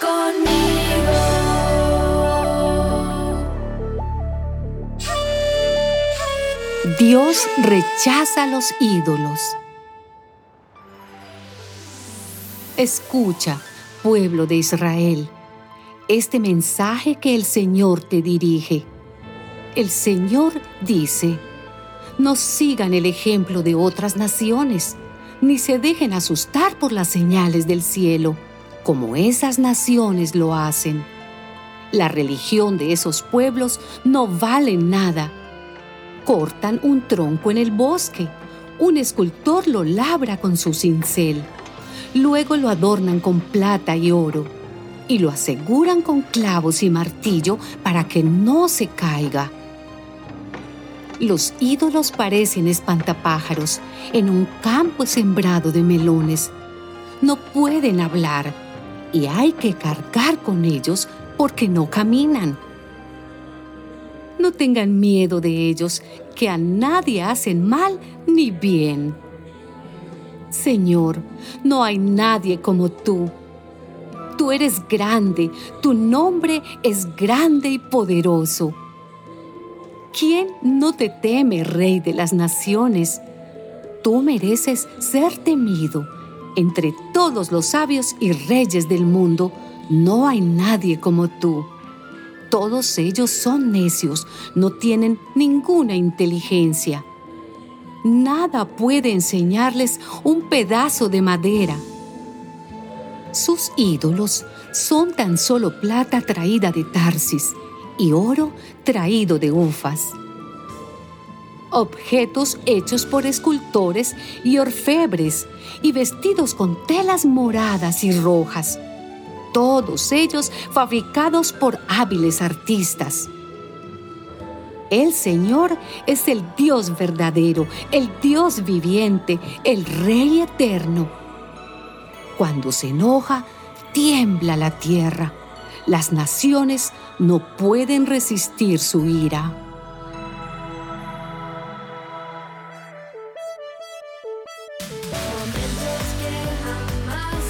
conmigo. Dios rechaza los ídolos. Escucha, pueblo de Israel, este mensaje que el Señor te dirige. El Señor dice, no sigan el ejemplo de otras naciones, ni se dejen asustar por las señales del cielo como esas naciones lo hacen. La religión de esos pueblos no vale nada cortan un tronco en el bosque. Un escultor lo labra con su cincel. Luego lo adornan con plata y oro y lo aseguran con clavos y martillo para que no se caiga. Los ídolos parecen espantapájaros en un campo sembrado de melones. No pueden hablar y hay que cargar con ellos porque no caminan. No tengan miedo de ellos, que a nadie hacen mal ni bien. Señor, no hay nadie como tú. Tú eres grande, tu nombre es grande y poderoso. ¿Quién no te teme, Rey de las Naciones? Tú mereces ser temido. Entre todos los sabios y reyes del mundo, no hay nadie como tú. Todos ellos son necios, no tienen ninguna inteligencia. Nada puede enseñarles un pedazo de madera. Sus ídolos son tan solo plata traída de Tarsis y oro traído de Ufas. Objetos hechos por escultores y orfebres y vestidos con telas moradas y rojas todos ellos fabricados por hábiles artistas. El Señor es el Dios verdadero, el Dios viviente, el Rey eterno. Cuando se enoja, tiembla la tierra. Las naciones no pueden resistir su ira. still on my